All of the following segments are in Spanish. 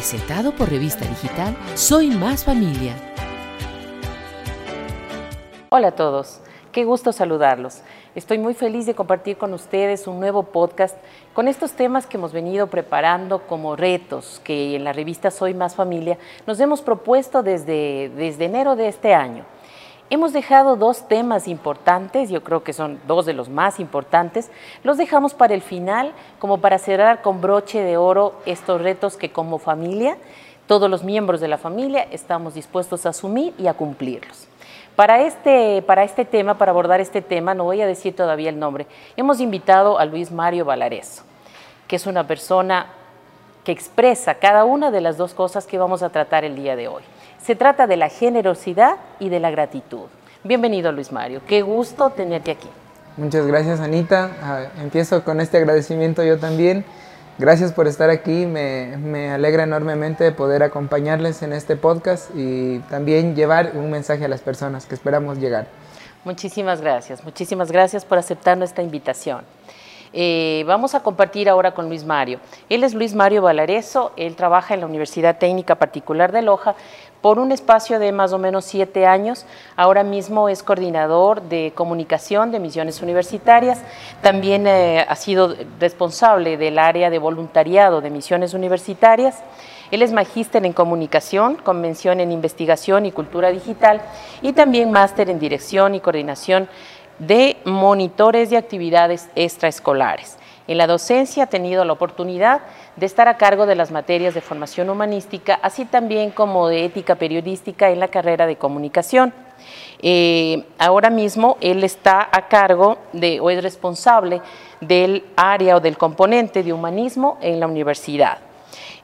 presentado por Revista Digital Soy Más Familia. Hola a todos, qué gusto saludarlos. Estoy muy feliz de compartir con ustedes un nuevo podcast con estos temas que hemos venido preparando como retos que en la revista Soy Más Familia nos hemos propuesto desde, desde enero de este año. Hemos dejado dos temas importantes, yo creo que son dos de los más importantes, los dejamos para el final como para cerrar con broche de oro estos retos que como familia, todos los miembros de la familia estamos dispuestos a asumir y a cumplirlos. Para este, para este tema, para abordar este tema, no voy a decir todavía el nombre, hemos invitado a Luis Mario Valareso, que es una persona que expresa cada una de las dos cosas que vamos a tratar el día de hoy. Se trata de la generosidad y de la gratitud. Bienvenido Luis Mario, qué gusto tenerte aquí. Muchas gracias Anita, ah, empiezo con este agradecimiento yo también. Gracias por estar aquí, me, me, alegra enormemente de poder acompañarles en este podcast y también llevar un mensaje a las personas que esperamos llegar. Muchísimas gracias, muchísimas gracias por aceptar nuestra invitación. Eh, vamos a compartir ahora con Luis Mario. Él es Luis Mario Valareso, él trabaja en la Universidad Técnica Particular de Loja por un espacio de más o menos siete años. Ahora mismo es coordinador de comunicación de misiones universitarias. También eh, ha sido responsable del área de voluntariado de misiones universitarias. Él es magíster en comunicación, convención en investigación y cultura digital y también máster en dirección y coordinación de monitores de actividades extraescolares. En la docencia ha tenido la oportunidad de estar a cargo de las materias de formación humanística, así también como de ética periodística en la carrera de comunicación. Eh, ahora mismo él está a cargo de, o es responsable del área o del componente de humanismo en la universidad.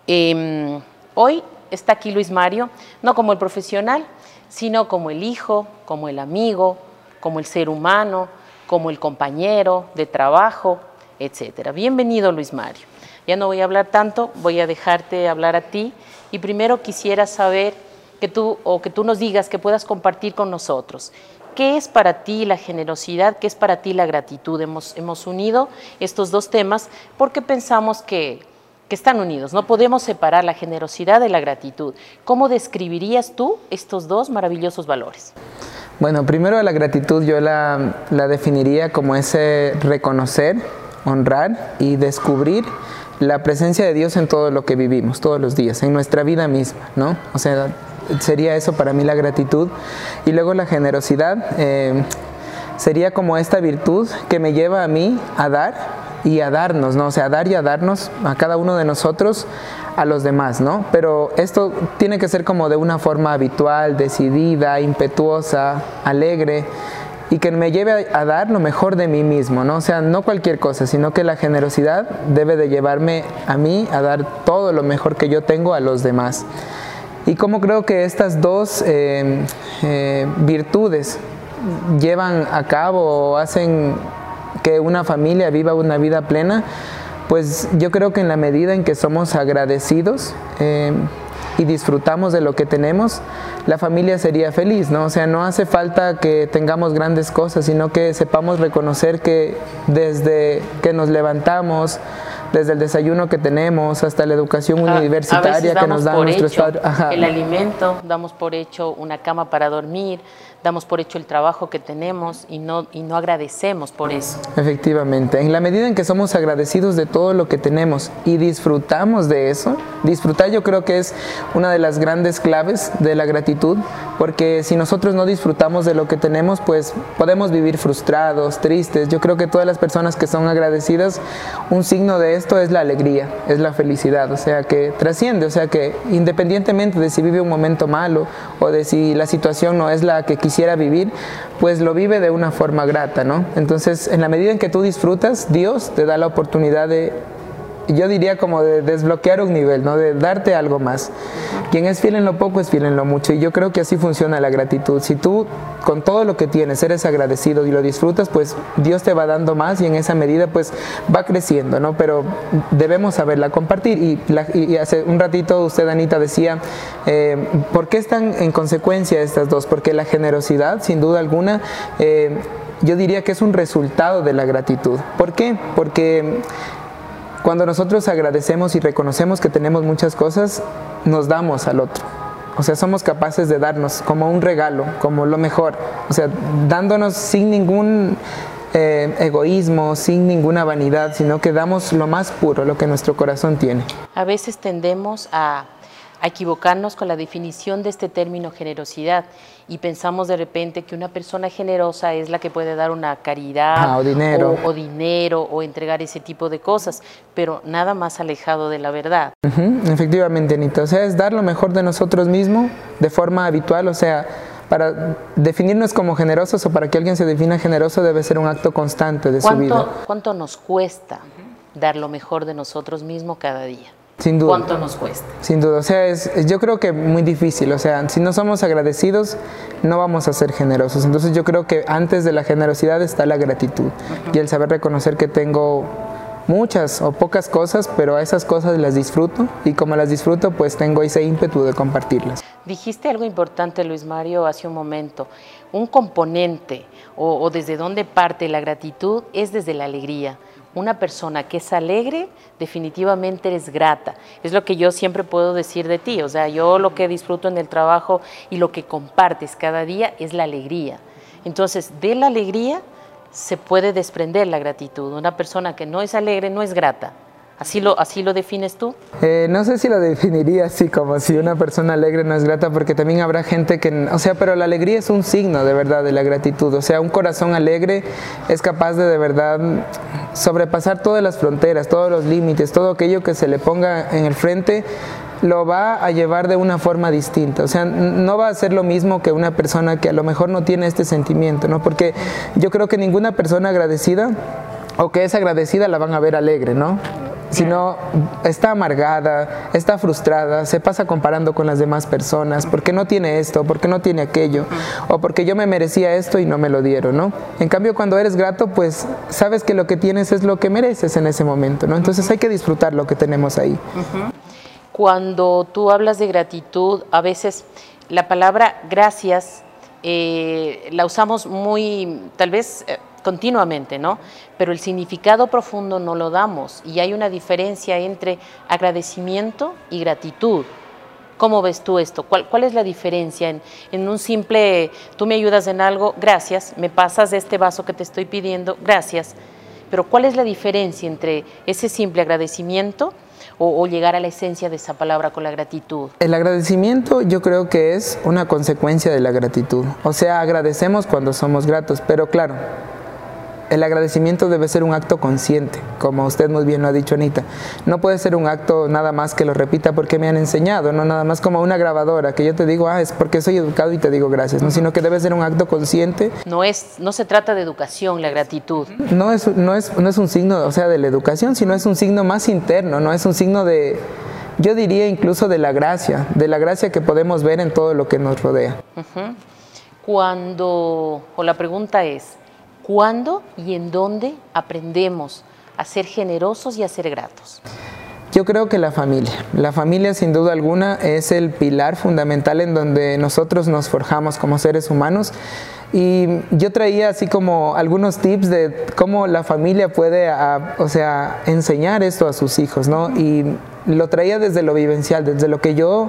Em, hoy está aquí Luis Mario, no como el profesional, sino como el hijo, como el amigo, como el ser humano, como el compañero de trabajo, etcétera. Bienvenido, Luis Mario. Ya no voy a hablar tanto, voy a dejarte hablar a ti y primero quisiera saber que tú o que tú nos digas que puedas compartir con nosotros. ¿Qué es para ti la generosidad? ¿Qué es para ti la gratitud? Hemos, hemos unido estos dos temas porque pensamos que, que están unidos. No podemos separar la generosidad de la gratitud. ¿Cómo describirías tú estos dos maravillosos valores? Bueno, primero la gratitud yo la, definiría como ese reconocer, honrar y descubrir la presencia de Dios en todo lo que vivimos, todos los días, en nuestra vida misma, ¿no? O sea, sería eso para mí la gratitud. Y luego la generosidad eh, sería como esta virtud que me lleva a mí a dar y a darnos, ¿no? O sea, a dar y a darnos a cada uno de nosotros a los demás, ¿no? Pero esto tiene que ser como de una forma habitual, decidida, impetuosa, alegre y que me lleve a, dar lo mejor de mí mismo, ¿no? O sea, no cualquier cosa, sino que la generosidad debe de llevarme a mí a dar todo lo mejor que yo tengo a los demás. Y como creo que estas dos eh, eh, virtudes llevan a cabo o hacen que una familia viva una vida plena, pues yo creo que en la medida en que somos agradecidos eh, y disfrutamos de lo que tenemos, la familia sería feliz, ¿no? O sea, no hace falta que tengamos grandes cosas, sino que sepamos reconocer que desde que nos levantamos, desde el desayuno que tenemos hasta la educación universitaria que nos dan nuestros padres. El alimento, damos por hecho una cama para dormir, damos por hecho el trabajo que tenemos y no, y no agradecemos por eso. Efectivamente, en la medida en que somos agradecidos de todo lo que tenemos y disfrutamos de eso, disfrutar yo creo que es una de las grandes claves de la gratitud, porque si nosotros no disfrutamos de lo que tenemos, pues podemos vivir frustrados, tristes. Yo creo que todas las personas que son agradecidas, un signo de esto es la alegría, es la felicidad, o sea que trasciende, o sea que independientemente de si vive un momento malo o de si la situación no es la que quisiera vivir, pues lo vive de una forma grata, ¿no? Entonces, en la medida en que tú disfrutas, Dios te da la oportunidad de yo diría como de desbloquear un nivel, ¿no? De darte algo más. Quien es fiel en lo poco es fiel en lo mucho. Y yo creo que así funciona la gratitud. Si tú con todo lo que tienes eres agradecido y lo disfrutas, pues Dios te va dando más y en esa medida pues va creciendo, ¿no? Pero debemos saberla compartir. Y, hace un ratito usted, Anita, decía, eh, ¿por qué están en consecuencia estas dos? Porque la generosidad, sin duda alguna, eh, yo diría que es un resultado de la gratitud. ¿Por qué? Porque cuando nosotros agradecemos y reconocemos que tenemos muchas cosas, nos damos al otro. O sea, somos capaces de darnos como un regalo, como lo mejor. O sea, dándonos sin ningún eh, egoísmo, sin ninguna vanidad, sino que damos lo más puro, lo que nuestro corazón tiene. A veces tendemos a a equivocarnos con la definición de este término generosidad y pensamos de repente que una persona generosa es la que puede dar una caridad ah, o, dinero. O, dinero o entregar ese tipo de cosas, pero nada más alejado de la verdad. Efectivamente, Anita, o sea, es dar lo mejor de nosotros mismos de forma habitual, o sea, para definirnos como generosos o para que alguien se defina generoso debe ser un acto constante de su vida. ¿Cuánto nos cuesta dar lo mejor de nosotros mismos cada día? Sin duda. ¿Cuánto nos cuesta? Sin duda, o sea, es, yo creo que muy difícil, o sea, si no somos agradecidos, no vamos a ser generosos. Entonces yo creo que antes de la generosidad está la gratitud y el saber reconocer que tengo muchas o pocas cosas, pero a esas cosas las disfruto y como las disfruto, pues tengo ese ímpetu de compartirlas. Dijiste algo importante, Luis Mario, hace un momento. Un componente o, o desde dónde parte la gratitud es desde la alegría una persona que es alegre, definitivamente eres grata. Es lo que yo siempre puedo decir de ti. O sea, yo lo que disfruto en el trabajo y lo que compartes cada día es la alegría. Entonces, de la alegría se puede desprender la gratitud. Una persona que no es alegre no es grata. ¿Así lo, así lo defines tú? Eh, no sé si lo definiría así, como si una persona alegre no es grata, porque también habrá gente que, o sea, pero la alegría es un signo de verdad de la gratitud. O sea, un corazón alegre es capaz de de verdad sobrepasar todas las fronteras, todos los límites, todo aquello que se le ponga en el frente lo va a llevar de una forma distinta. O sea, no va a ser lo mismo que una persona que a lo mejor no tiene este sentimiento, ¿no? Porque yo creo que ninguna persona agradecida o que es agradecida la van a ver alegre, ¿no? Sino está amargada, está frustrada, se pasa comparando con las demás personas, porque no tiene esto, porque no tiene aquello, o porque yo me merecía esto y no me lo dieron, ¿no? En cambio, cuando eres grato, pues sabes que lo que tienes es lo que mereces en ese momento, ¿no? Entonces hay que disfrutar lo que tenemos ahí. Cuando tú hablas de gratitud, a veces la palabra gracias eh, la usamos muy, tal vez... Eh, continuamente, ¿no? Pero el significado profundo no lo damos y hay una diferencia entre agradecimiento y gratitud. ¿Cómo ves tú esto? ¿Cuál, es la diferencia en, un simple, tú me ayudas en algo, gracias, me pasas este vaso que te estoy pidiendo, gracias? Pero ¿cuál es la diferencia entre ese simple agradecimiento o, llegar a la esencia de esa palabra con la gratitud? El agradecimiento yo creo que es una consecuencia de la gratitud. O sea, agradecemos cuando somos gratos, pero claro, el agradecimiento debe ser un acto consciente, como usted muy bien lo ha dicho Anita. No puede ser un acto nada más que lo repita porque me han enseñado, no nada más como una grabadora, que yo te digo, ah, es porque soy educado y te digo gracias, ¿no? sino que debe ser un acto consciente. No, es, no se trata de educación, la gratitud. No es, no, es, no es un signo, o sea, de la educación, sino es un signo más interno, no es un signo de, yo diría incluso de la gracia, de la gracia que podemos ver en todo lo que nos rodea. Cuando, o la pregunta es, ¿Cuándo y en dónde aprendemos a ser generosos y a ser gratos? Yo creo que la familia. La familia sin duda alguna es el pilar fundamental en donde nosotros nos forjamos como seres humanos. Y yo traía así como algunos tips de cómo la familia puede, o sea, enseñar esto a sus hijos, ¿no? Y lo traía desde lo vivencial, desde lo que yo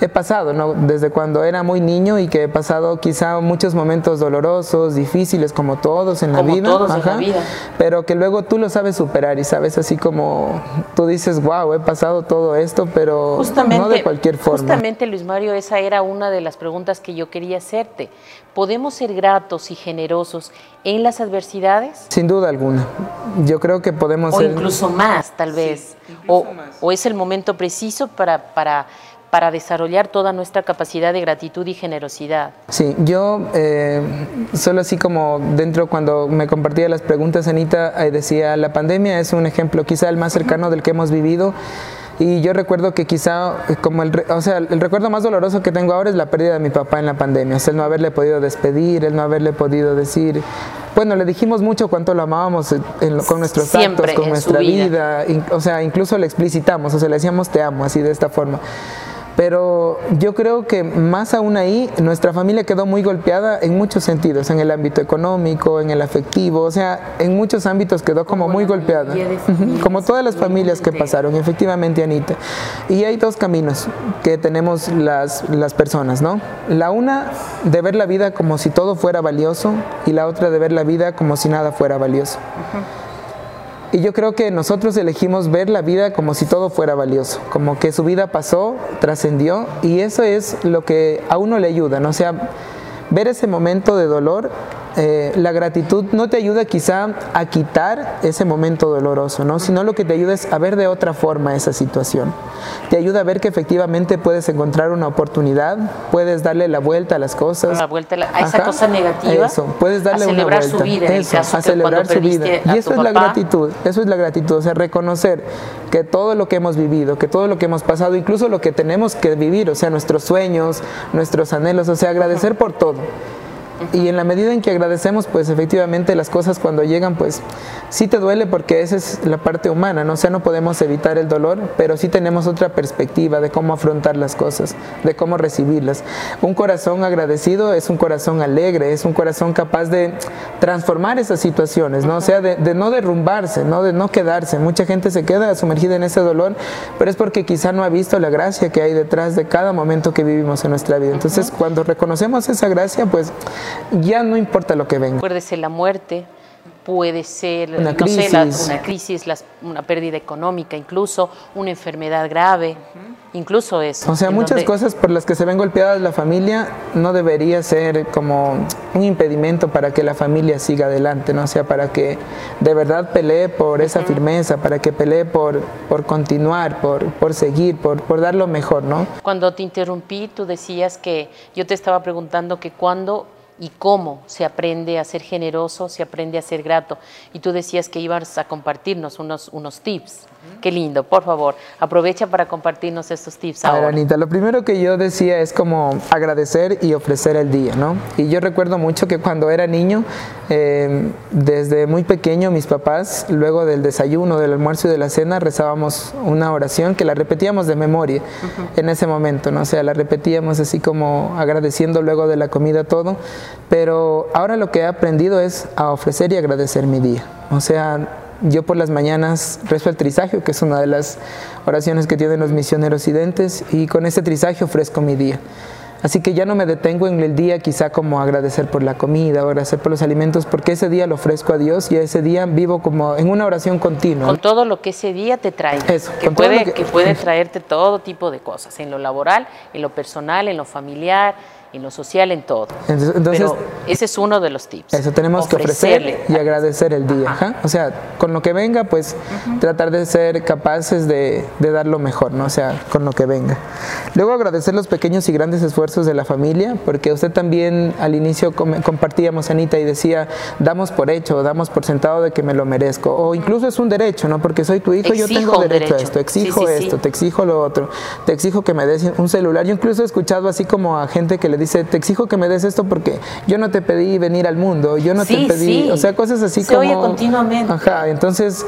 he pasado, ¿no? Desde cuando era muy niño y que he pasado quizá muchos momentos dolorosos, difíciles, como todos en la vida. Todos en la vida. Pero que luego tú lo sabes superar y sabes así como tú dices, wow, he pasado todo esto, pero no de cualquier forma. Justamente, Luis Mario, esa era una de las preguntas que yo quería hacerte. ¿Podemos ser gratos y generosos en las adversidades? Sin duda alguna. Yo creo que podemos o ser... incluso más, tal vez. o, o es el momento preciso para, para para desarrollar toda nuestra capacidad de gratitud y generosidad. Sí, yo eh, solo así como dentro cuando me compartía las preguntas, Anita, decía, la pandemia es un ejemplo quizá el más cercano del que hemos vivido. Y yo recuerdo que quizá, como el, o sea, el recuerdo más doloroso que tengo ahora es la pérdida de mi papá en la pandemia. O sea, el no haberle podido despedir, el no haberle podido decir. Bueno, le dijimos mucho cuánto lo amábamos con nuestros actos, con nuestra vida. vida. O sea, incluso le explicitamos, o sea, le decíamos te amo, así de esta forma Pero yo creo que más aún ahí, nuestra familia quedó muy golpeada en muchos sentidos, en el ámbito económico, en el afectivo, o sea, en muchos ámbitos quedó como, muy golpeada. Como todas las familias que pasaron, efectivamente, Anita. Y hay dos caminos que tenemos las, las personas, ¿no? La una de ver la vida como si todo fuera valioso y la otra de ver la vida como si nada fuera valioso. Y yo creo que nosotros elegimos ver la vida como si todo fuera valioso, como que su vida pasó, trascendió, y eso es lo que a uno le ayuda, ¿no? O sea, ver ese momento de dolor eh, la gratitud no te ayuda quizá a quitar ese momento doloroso, ¿no? sino lo que te ayuda es a ver de otra forma esa situación. Te ayuda a ver que efectivamente puedes encontrar una oportunidad, puedes darle la vuelta a las cosas. La vuelta a, esa cosa negativa. Eso, puedes darle una vuelta. Su vida, eso, a celebrar su vida. Y eso es la gratitud, eso es la gratitud, o sea, reconocer que todo lo que hemos vivido, que todo lo que hemos pasado, incluso lo que tenemos que vivir, o sea, nuestros sueños, nuestros anhelos, o sea, agradecer por todo. Y en la medida en que agradecemos, pues efectivamente las cosas cuando llegan, pues sí te duele porque esa es la parte humana, ¿no? O sea, no podemos evitar el dolor, pero sí tenemos otra perspectiva de cómo afrontar las cosas, de cómo recibirlas. Un corazón agradecido es un corazón alegre, es un corazón capaz de transformar esas situaciones, ¿no? O sea, de, de no derrumbarse, ¿no? De no quedarse. Mucha gente se queda sumergida en ese dolor, pero es porque quizá no ha visto la gracia que hay detrás de cada momento que vivimos en nuestra vida. Entonces, cuando reconocemos esa gracia, pues ya no importa lo que venga. Puede ser la muerte, puede ser una crisis, una, crisis una pérdida económica, incluso una enfermedad grave, incluso eso. O sea, muchas cosas por las que se ven golpeadas la familia no debería ser como un impedimento para que la familia siga adelante, ¿no? O sea, para que de verdad pelee por esa firmeza, para que pelee por, por continuar, por, por seguir, por, por dar lo mejor, ¿no? Cuando te interrumpí, tú decías que yo te estaba preguntando que cuando y cómo se aprende a ser generoso, se aprende a ser grato. Y tú decías que ibas a compartirnos unos, unos tips. Qué lindo, por favor, aprovecha para compartirnos estos tips ahora. Anita, lo primero que yo decía es como agradecer y ofrecer el día, ¿no? Y yo recuerdo mucho que cuando era niño, em, desde muy pequeño, mis papás, luego del desayuno, del almuerzo y de la cena, rezábamos una oración que la repetíamos de memoria en ese momento, ¿no? O sea, la repetíamos así como agradeciendo luego de la comida todo, pero ahora lo que he aprendido es a ofrecer y agradecer mi día. O sea, yo por las mañanas rezo el trisagio, que es una de las oraciones que tienen los misioneros identes, y con ese trisagio ofrezco mi día. Así que ya no me detengo en el día quizá como agradecer por la comida, agradecer por los alimentos, porque ese día lo ofrezco a Dios y ese día vivo como en una oración continua. Con todo lo que ese día te trae. Eso, que, puede, que puede traerte todo tipo de cosas, en lo laboral, en lo personal, en lo familiar, en lo social, en todo. Entonces, Pero ese es uno de los tips. Eso tenemos que ofrecer y agradecer el día. O sea, con lo que venga, pues tratar de ser capaces de, de, dar lo mejor, ¿no? O sea, con lo que venga. Luego agradecer los pequeños y grandes esfuerzos de la familia, porque usted también al inicio compartíamos, Anita, y decía, damos por hecho, damos por sentado de que me lo merezco. O incluso es un derecho, ¿no? Porque soy tu hijo, y yo tengo derecho, a esto, exijo esto, te exijo lo otro, te exijo que me des un celular. Yo incluso he escuchado así como a gente que le dice, te exijo que me des esto porque yo no te pedí venir al mundo, yo no te pedí, o sea, cosas así Se como... Oye continuamente. Ajá, entonces...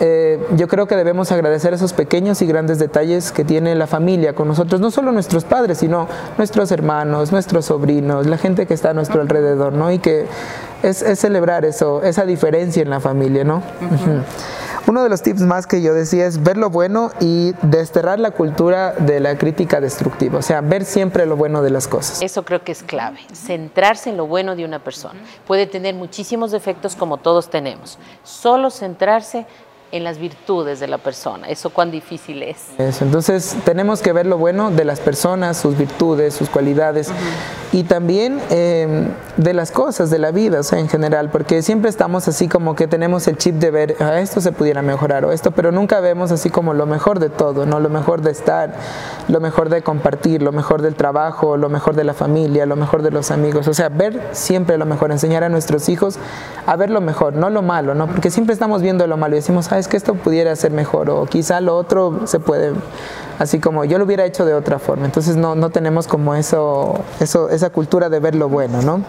Eh, yo creo que debemos agradecer esos pequeños y grandes detalles que tiene la familia con nosotros, no solo nuestros padres, sino nuestros hermanos, nuestros sobrinos, la gente que está a nuestro alrededor, ¿no? Y que es, celebrar eso, esa diferencia en la familia, ¿no? Uno de los tips más que yo decía es ver lo bueno y desterrar la cultura de la crítica destructiva, o sea, ver siempre lo bueno de las cosas. Eso creo que es clave, centrarse en lo bueno de una persona. Puede tener muchísimos defectos como todos tenemos, solo centrarse en las virtudes de la persona. Eso cuán difícil es. Eso, entonces tenemos que ver lo bueno de las personas, sus virtudes, sus cualidades y también em, de las cosas de la vida, o sea, en general, porque siempre estamos así como que tenemos el chip de ver, ah, esto se pudiera mejorar o esto, pero nunca vemos así como lo mejor de todo, ¿no? Lo mejor de estar, lo mejor de compartir, lo mejor del trabajo, lo mejor de la familia, lo mejor de los amigos, o sea, ver siempre lo mejor, enseñar a nuestros hijos a ver lo mejor, no lo malo, ¿no? Porque siempre estamos viendo lo malo y decimos, ah, es que esto pudiera ser mejor o quizá lo otro se puede, así como yo lo hubiera hecho de otra forma. Entonces no, no tenemos como eso, eso, esa cultura de ver lo bueno, ¿no?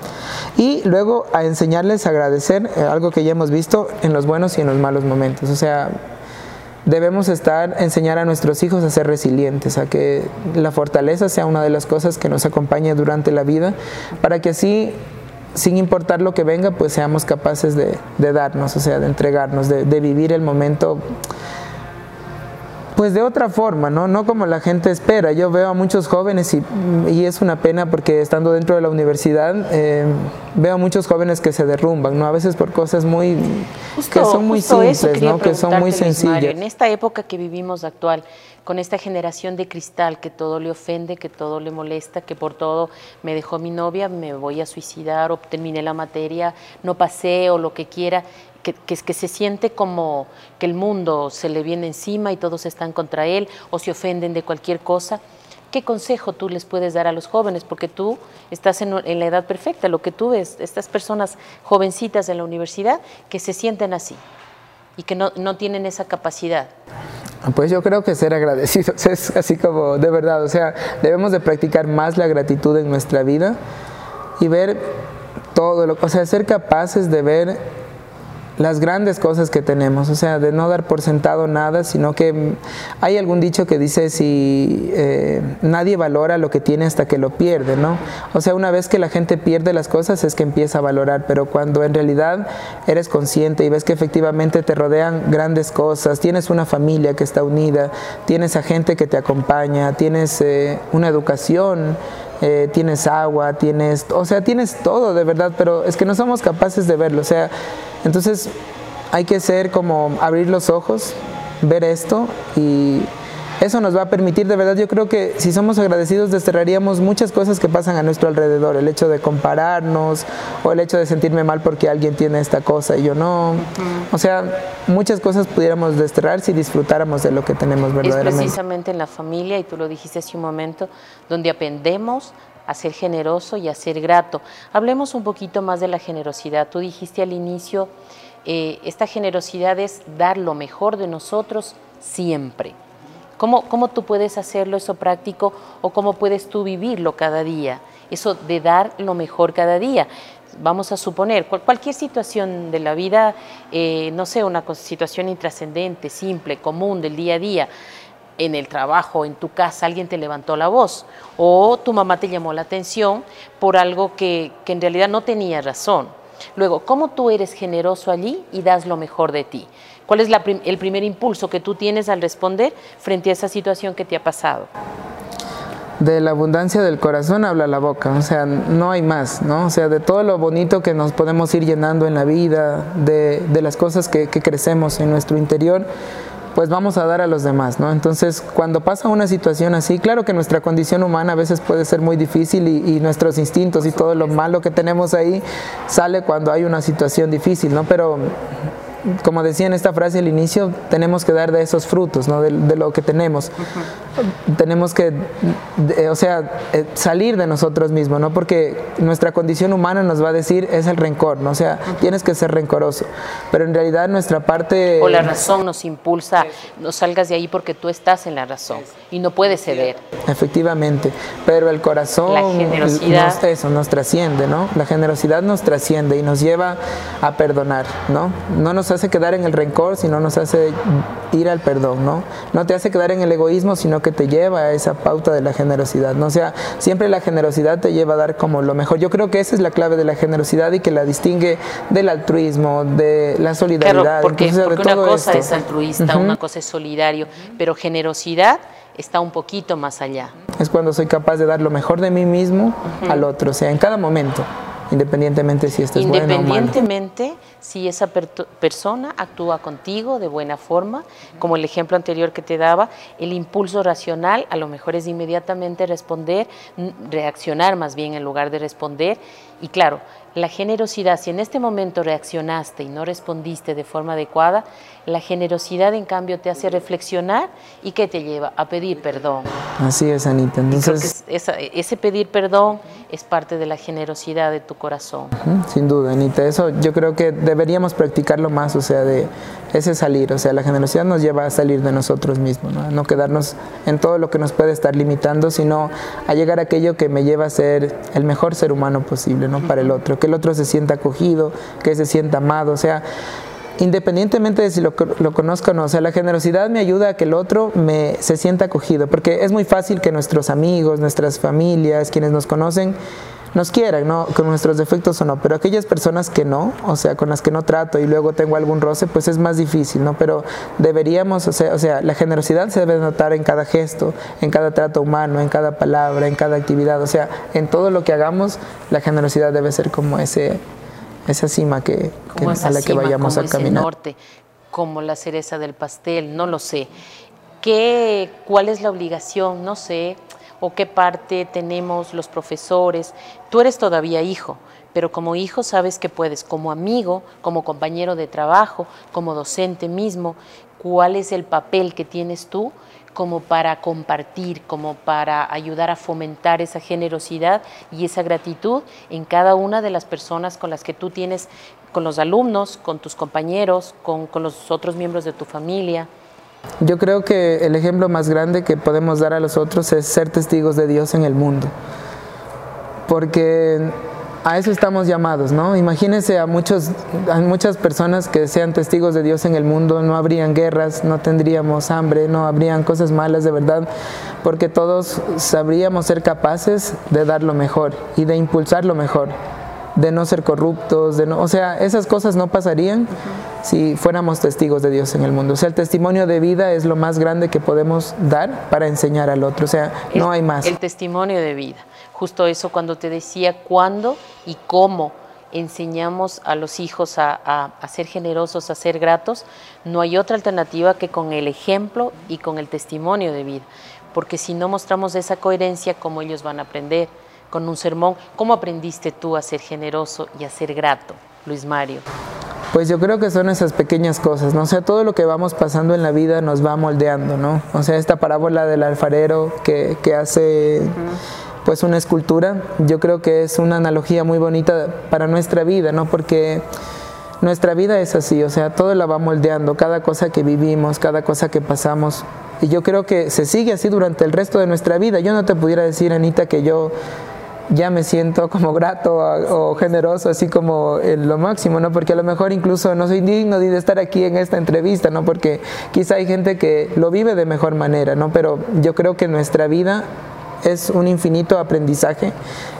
Y luego a enseñarles a agradecer, eh, algo que ya hemos visto en los buenos y en los malos momentos. O sea, debemos estar, enseñar a nuestros hijos a ser resilientes, a que la fortaleza sea una de las cosas que nos acompañe durante la vida, para que así, sin importar lo que venga, pues seamos capaces de, darnos, o sea, de entregarnos, de, de vivir el momento pues de otra forma, ¿no? No como la gente espera. Yo veo a muchos jóvenes y, y es una pena porque estando dentro de la universidad eh, veo a muchos jóvenes que se derrumban, ¿no? A veces por cosas muy que son muy simples, ¿no? Que son muy sencillas. en esta época que vivimos actual, con esta generación de cristal que todo le ofende, que todo le molesta, que por todo me dejó mi novia, me voy a suicidar o terminé la materia, no pasé o lo que quiera que, que, se siente como que el mundo se le viene encima y todos están contra él o se ofenden de cualquier cosa. ¿Qué consejo tú les puedes dar a los jóvenes? Porque tú estás en, la edad perfecta, lo que tú ves, estas personas jovencitas en la universidad que se sienten así y que no, no tienen esa capacidad. Pues yo creo que ser agradecidos es así como de verdad, o sea, debemos de practicar más la gratitud en nuestra vida y ver todo, lo, o sea, ser capaces de ver las grandes cosas que tenemos, o sea, de no dar por sentado nada, sino que hay algún dicho que dice si eh, nadie valora lo que tiene hasta que lo pierde, ¿no? O sea, una vez que la gente pierde las cosas es que empieza a valorar, pero cuando en realidad eres consciente y ves que efectivamente te rodean grandes cosas, tienes una familia que está unida, tienes a gente que te acompaña, tienes eh, una educación, eh, tienes agua, tienes, o sea, tienes todo de verdad, pero es que no somos capaces de verlo, o sea, entonces hay que ser como abrir los ojos, ver esto y eso nos va a permitir, de verdad, yo creo que si somos agradecidos desterraríamos muchas cosas que pasan a nuestro alrededor, el hecho de compararnos o el hecho de sentirme mal porque alguien tiene esta cosa y yo no. O sea, muchas cosas pudiéramos desterrar si disfrutáramos de lo que tenemos verdaderamente. Es precisamente en la familia, y tú lo dijiste hace un momento, donde aprendemos a ser generoso y a ser grato. Hablemos un poquito más de la generosidad. Tú dijiste al inicio, eh, esta generosidad es dar lo mejor de nosotros siempre. ¿Cómo, ¿Cómo tú puedes hacerlo eso práctico o cómo puedes tú vivirlo cada día? Eso de dar lo mejor cada día. Vamos a suponer, cualquier situación de la vida, eh, no sé, una situación intrascendente, simple, común, del día a día, en el trabajo, en tu casa, alguien te levantó la voz o tu mamá te llamó la atención por algo que, que en realidad no tenía razón. Luego, ¿cómo tú eres generoso allí y das lo mejor de ti? ¿Cuál es el primer impulso que tú tienes al responder frente a esa situación que te ha pasado? De la abundancia del corazón habla la boca, o sea, no hay más, ¿no? O sea, de todo lo bonito que nos podemos ir llenando en la vida, de, de las cosas que, que crecemos en nuestro interior, pues vamos a dar a los demás, ¿no? Entonces, cuando pasa una situación así, claro que nuestra condición humana a veces puede ser muy difícil y, y, nuestros instintos y todo lo malo que tenemos ahí sale cuando hay una situación difícil, ¿no? Pero como decía en esta frase al inicio, tenemos que dar de esos frutos, ¿no? de, lo que tenemos. Tenemos que, o sea, eh, salir de nosotros mismos, ¿no? porque nuestra condición humana nos va a decir es el rencor, ¿no? o sea, tienes que ser rencoroso. Pero en realidad nuestra parte... O la razón nos impulsa, no salgas de ahí porque tú estás en la razón y no puedes ceder. Efectivamente, pero el corazón... La generosidad. Nos, eso, nos trasciende, ¿no? La generosidad nos trasciende y nos lleva a perdonar, ¿no? No nos hace quedar en el rencor, sino nos hace ir al perdón, ¿no? No te hace quedar en el egoísmo, sino que te lleva a esa pauta de la generosidad, ¿no? O sea, siempre la generosidad te lleva a dar como lo mejor. Yo creo que esa es la clave de la generosidad y que la distingue del altruismo, de la solidaridad. Claro, porque, una cosa es altruista, una cosa es solidario, pero generosidad está un poquito más allá. Es cuando soy capaz de dar lo mejor de mí mismo al otro, o sea, en cada momento independientemente si estés bueno o Independientemente si esa persona actúa contigo de buena forma, como el ejemplo anterior que te daba, el impulso racional a lo mejor es inmediatamente responder, reaccionar más bien en lugar de responder. Y claro, la generosidad, si en este momento reaccionaste y no respondiste de forma adecuada, la generosidad en cambio te hace reflexionar y ¿qué te lleva? A pedir perdón. Así es, Anita. Entonces, ese pedir perdón es parte de la generosidad de tu corazón. Sin duda, Anita. Eso yo creo que deberíamos practicarlo más, o sea, de ese salir. O sea, la generosidad nos lleva a salir de nosotros mismos, ¿no? no quedarnos en todo lo que nos puede estar limitando, sino a llegar a aquello que me lleva a ser el mejor ser humano posible, ¿no? Para el otro que el otro se sienta acogido, que se sienta amado. O sea, independientemente de si lo, lo, conozco o no. O sea, la generosidad me ayuda a que el otro me, se sienta acogido, porque es muy fácil que nuestros amigos, nuestras familias, quienes nos conocen, nos quieran, ¿no? Con nuestros defectos o no, pero aquellas personas que no, o sea, con las que no trato y luego tengo algún roce, pues es más difícil, ¿no? Pero deberíamos, o sea, o sea, la generosidad se debe notar en cada gesto, en cada trato humano, en cada palabra, en cada actividad, o sea, en todo lo que hagamos, la generosidad debe ser como ese, esa cima que, a la que vayamos a caminar. Norte, como la cereza del pastel, no lo sé. ¿Qué, ¿Cuál es la obligación? No sé o qué parte tenemos los profesores. Tú eres todavía hijo, pero como hijo sabes que puedes, como amigo, como compañero de trabajo, como docente mismo, cuál es el papel que tienes tú como para compartir, como para ayudar a fomentar esa generosidad y esa gratitud en cada una de las personas con las que tú tienes, con los alumnos, con tus compañeros, con, los otros miembros de tu familia. Yo creo que el ejemplo más grande que podemos dar a los otros es ser testigos de Dios en el mundo. Porque a eso estamos llamados, ¿no? Imagínense a, muchos, a muchas personas que sean testigos de Dios en el mundo, no habrían guerras, no tendríamos hambre, no habrían cosas malas de verdad, porque todos sabríamos ser capaces de dar lo mejor y de impulsar lo mejor de no ser corruptos, de no, o sea, esas cosas no pasarían si fuéramos testigos de Dios en el mundo. O sea, el testimonio de vida es lo más grande que podemos dar para enseñar al otro, o sea, no hay más. El testimonio de vida, justo eso cuando te decía cuándo y cómo enseñamos a los hijos a, a, ser generosos, a ser gratos, no hay otra alternativa que con el ejemplo y con el testimonio de vida, porque si no mostramos esa coherencia, ¿cómo ellos van a aprender? con un sermón. ¿Cómo aprendiste tú a ser generoso y a ser grato, Luis Mario? Pues yo creo que son esas pequeñas cosas, ¿no? O sea, todo lo que vamos pasando en la vida nos va moldeando, ¿no? O sea, esta parábola del alfarero que, que hace pues una escultura, yo creo que es una analogía muy bonita para nuestra vida, ¿no? Porque nuestra vida es así, o sea, todo la va moldeando, cada cosa que vivimos, cada cosa que pasamos. Y yo creo que se sigue así durante el resto de nuestra vida. Yo no te pudiera decir, Anita, que yo ya me siento como grato o generoso, así como lo máximo, ¿no? Porque a lo mejor incluso no soy digno de estar aquí en esta entrevista, ¿no? Porque quizá hay gente que lo vive de mejor manera, ¿no? Pero yo creo que nuestra vida es un infinito aprendizaje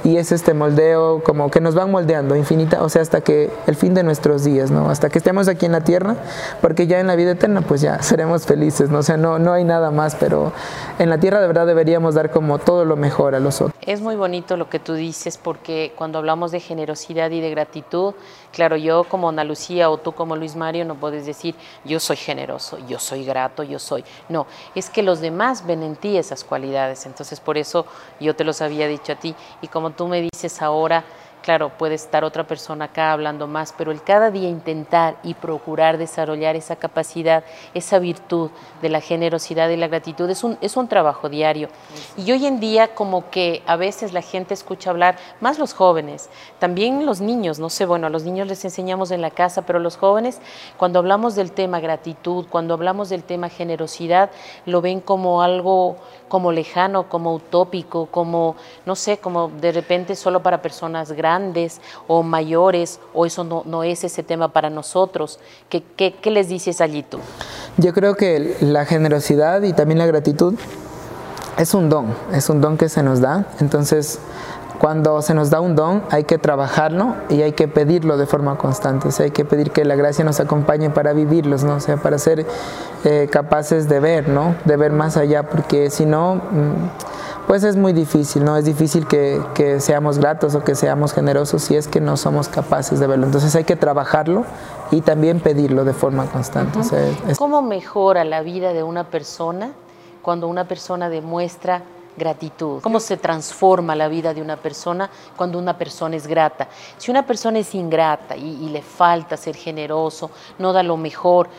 y es este moldeo como que nos van moldeando infinita, o sea, hasta que el fin de nuestros días, ¿no? Hasta que estemos aquí en la tierra, porque ya en la vida eterna pues ya seremos felices, ¿no? O sea, no, no hay nada más, pero en la tierra de verdad deberíamos dar como todo lo mejor a los otros. Es muy bonito lo que tú dices porque cuando hablamos de generosidad y de gratitud, claro, yo como Ana Lucía o tú como Luis Mario no puedes decir yo soy generoso, yo soy grato, yo soy. No, es que los demás ven en ti esas cualidades, entonces por eso yo te los había dicho a ti. Y como tú me dices ahora, claro, puede estar otra persona acá hablando más, pero el cada día intentar y procurar desarrollar esa capacidad, esa virtud de la generosidad y la gratitud es un, es un trabajo diario. Y hoy en día como que a veces la gente escucha hablar, más los jóvenes, también los niños, no sé, bueno, a los niños les enseñamos en la casa, pero los jóvenes, cuando hablamos del tema gratitud, cuando hablamos del tema generosidad, lo ven como algo como lejano, como utópico, como, no sé, como de repente solo para personas grandes o mayores o eso no, no es ese tema para nosotros? ¿Qué, ¿Qué, qué, les dices allí tú? Yo creo que la generosidad y también la gratitud es un don, es un don que se nos da. Entonces, cuando se nos da un don hay que trabajarlo y hay que pedirlo de forma constante, o hay que pedir que la gracia nos acompañe para vivirlos, ¿no? sea, para ser eh, capaces de ver, ¿no? de ver más allá, porque si no... Pues es muy difícil, ¿no? Es difícil que, que, seamos gratos o que seamos generosos si es que no somos capaces de verlo. Entonces hay que trabajarlo y también pedirlo de forma constante. ¿Cómo mejora la vida de una persona cuando una persona demuestra gratitud? ¿Cómo se transforma la vida de una persona cuando una persona es grata? Si una persona es ingrata y, y le falta ser generoso, no da lo mejor,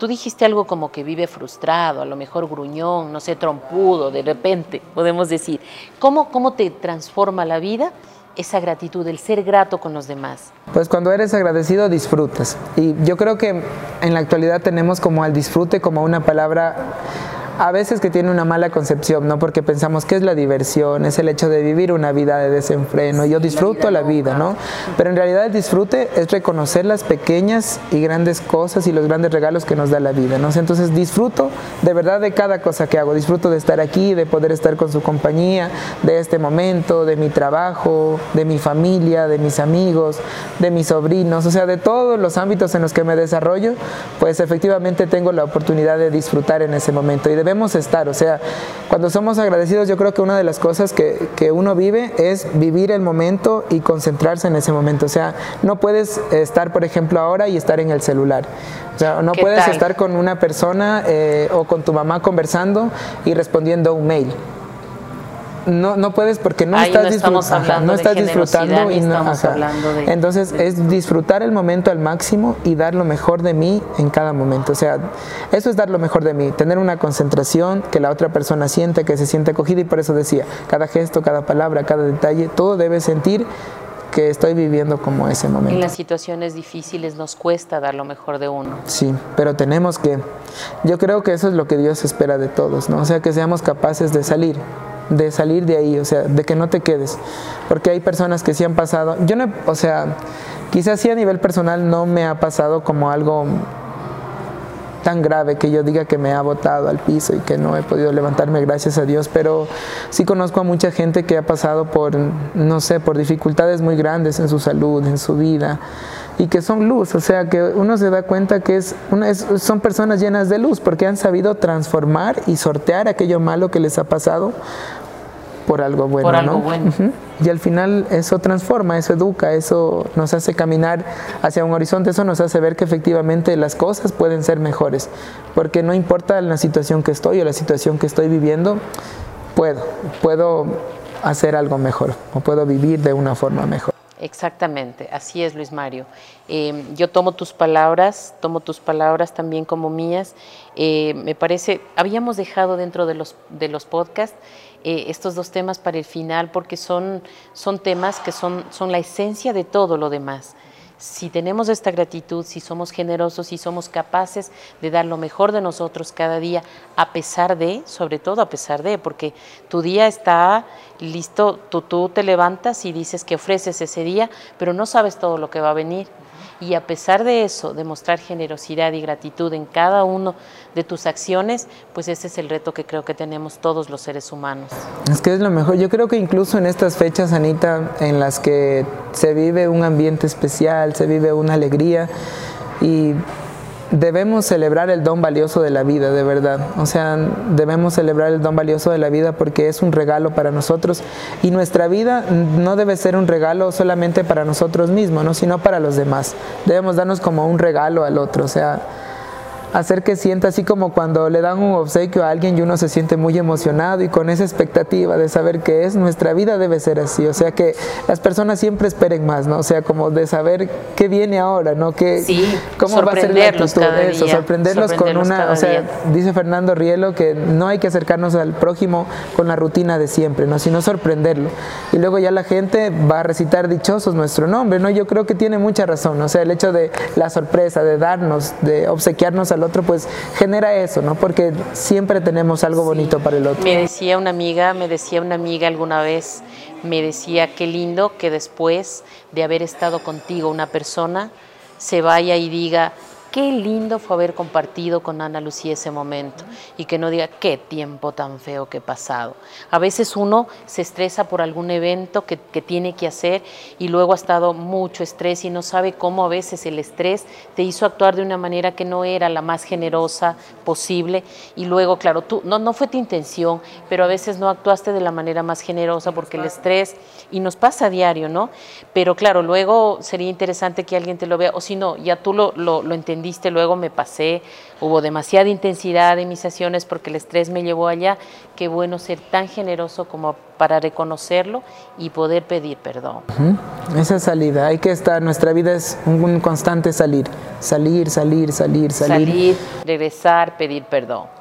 Tú dijiste algo como que vive frustrado, a lo mejor gruñón, no sé, trompudo, de repente, podemos decir. ¿Cómo, cómo te transforma la vida esa gratitud, el ser grato con los demás? Pues cuando eres agradecido disfrutas. Y yo creo que en la actualidad tenemos como al disfrute como una palabra a veces que tiene una mala concepción, ¿no? Porque pensamos que es la diversión, es el hecho de vivir una vida de desenfreno, yo disfruto la vida, ¿no? Pero en realidad el disfrute es reconocer las pequeñas y grandes cosas y los grandes regalos que nos da la vida, ¿no? Entonces disfruto de verdad de cada cosa que hago, disfruto de estar aquí, de poder estar con su compañía, de este momento, de mi trabajo, de mi familia, de mis amigos, de mis sobrinos, o sea, de todos los ámbitos en los que me desarrollo, pues efectivamente tengo la oportunidad de disfrutar en ese momento y debemos estar, o sea, cuando somos agradecidos yo creo que una de las cosas que, que uno vive es vivir el momento y concentrarse en ese momento, o sea, no puedes estar, por ejemplo, ahora y estar en el celular. O sea, no puedes estar con una persona eh, o con tu mamá conversando y respondiendo un mail no, no puedes porque no estás, disfrutando, no estás disfrutando y no, entonces es disfrutar el momento al máximo y dar lo mejor de mí en cada momento o sea eso es dar lo mejor de mí tener una concentración que la otra persona siente que se siente acogida y por eso decía cada gesto cada palabra cada detalle todo debe sentir que estoy viviendo como ese momento. En las situaciones difíciles nos cuesta dar lo mejor de uno. Sí, pero tenemos que, yo creo que eso es lo que Dios espera de todos, ¿no? O sea, que seamos capaces de salir, de salir de ahí, o sea, de que no te quedes. Porque hay personas que sí han pasado, yo no, o sea, quizás sí a nivel personal no me ha pasado como algo tan grave que yo diga que me ha botado al piso y que no he podido levantarme, gracias a Dios, pero sí conozco a mucha gente que ha pasado por, no sé, por dificultades muy grandes en su salud, en su vida y que son luz, o sea que uno se da cuenta que es, son personas llenas de luz porque han sabido transformar y sortear aquello malo que les ha pasado por algo bueno. Por algo bueno. Y al final eso transforma, eso educa, eso nos hace caminar hacia un horizonte, eso nos hace ver que efectivamente las cosas pueden ser mejores. Porque no importa la situación que estoy o la situación que estoy viviendo, puedo, puedo hacer algo mejor o puedo vivir de una forma mejor. Exactamente, así es Luis Mario. Eh, yo tomo tus palabras, tomo tus palabras también como mías. Eh, me parece, habíamos dejado dentro de los, de los podcasts eh, estos dos temas para el final porque son, son temas que son, son la esencia de todo lo demás. Si tenemos esta gratitud, si somos generosos, si somos capaces de dar lo mejor de nosotros cada día, a pesar de, sobre todo a pesar de, porque tu día está listo, tú, tú te levantas y dices que ofreces ese día, pero no sabes todo lo que va a venir y a pesar de eso, demostrar generosidad y gratitud en cada uno de tus acciones, pues ese es el reto que creo que tenemos todos los seres humanos. Es que es lo mejor. Yo creo que incluso en estas fechas, Anita, en las que se vive un ambiente especial, se vive una alegría y debemos celebrar el don valioso de la vida, de verdad. O sea, debemos celebrar el don valioso de la vida porque es un regalo para nosotros y nuestra vida no debe ser un regalo solamente para nosotros mismos, ¿no? sino para los demás. Debemos darnos como un regalo al otro, o sea, hacer que sienta así como cuando le dan un obsequio a alguien y uno se siente muy emocionado y con esa expectativa de saber que es nuestra vida debe ser así, o sea que las personas siempre esperen más, ¿no? O sea, como de saber qué viene ahora, ¿no? Que, cómo va a ser la actitud de eso, sorprenderlos, con una, o sea, dice Fernando Rielo que no hay que acercarnos al prójimo con la rutina de siempre, ¿no? Sino sorprenderlo. Y luego ya la gente va a recitar dichosos nuestro nombre, ¿no? Yo creo que tiene mucha razón, o sea, el hecho de la sorpresa, de darnos, de obsequiarnos a el otro, pues genera eso, ¿no? Porque siempre tenemos algo bonito para el otro. Me decía una amiga, me decía una amiga alguna vez, me decía, qué lindo que después de haber estado contigo una persona se vaya y diga, qué lindo fue haber compartido con Ana Lucía ese momento y que no diga qué tiempo tan feo que he pasado. A veces uno se estresa por algún evento que, tiene que hacer y luego ha estado mucho estrés y no sabe cómo a veces el estrés te hizo actuar de una manera que no era la más generosa posible y luego, claro, tú no, no fue tu intención, pero a veces no actuaste de la manera más generosa porque el estrés, y nos pasa a diario, ¿no? Pero claro, luego sería interesante que alguien te lo vea, o si no, ya tú lo, lo, lo entendiste luego me pasé, hubo demasiada intensidad en mis sesiones porque el estrés me llevó allá, qué bueno ser tan generoso como para reconocerlo y poder pedir perdón. Esa salida, hay que estar, nuestra vida es un, constante salir, salir, salir, salir, salir. Salir, regresar, pedir perdón.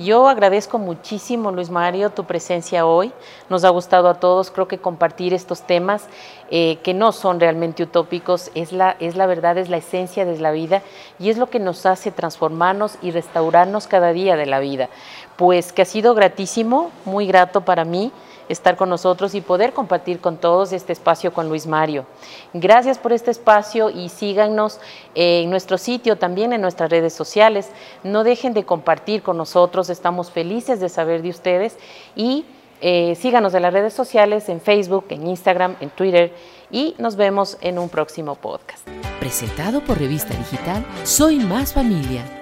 Yo agradezco muchísimo, Luis Mario, tu presencia hoy. Nos ha gustado a todos, creo que compartir estos temas eh, que no son realmente utópicos, es la, es la verdad, es la esencia de la vida y es lo que nos hace transformarnos y restaurarnos cada día de la vida. Pues que ha sido gratísimo, muy grato para mí estar con nosotros y poder compartir con todos este espacio con Luis Mario. Gracias por este espacio y síganos en nuestro sitio, también en nuestras redes sociales. No dejen de compartir con nosotros, estamos felices de saber de ustedes y eh, síganos en las redes sociales, en Facebook, en Instagram, en Twitter y nos vemos en un próximo podcast. Presentado por Revista Digital Soy Más Familia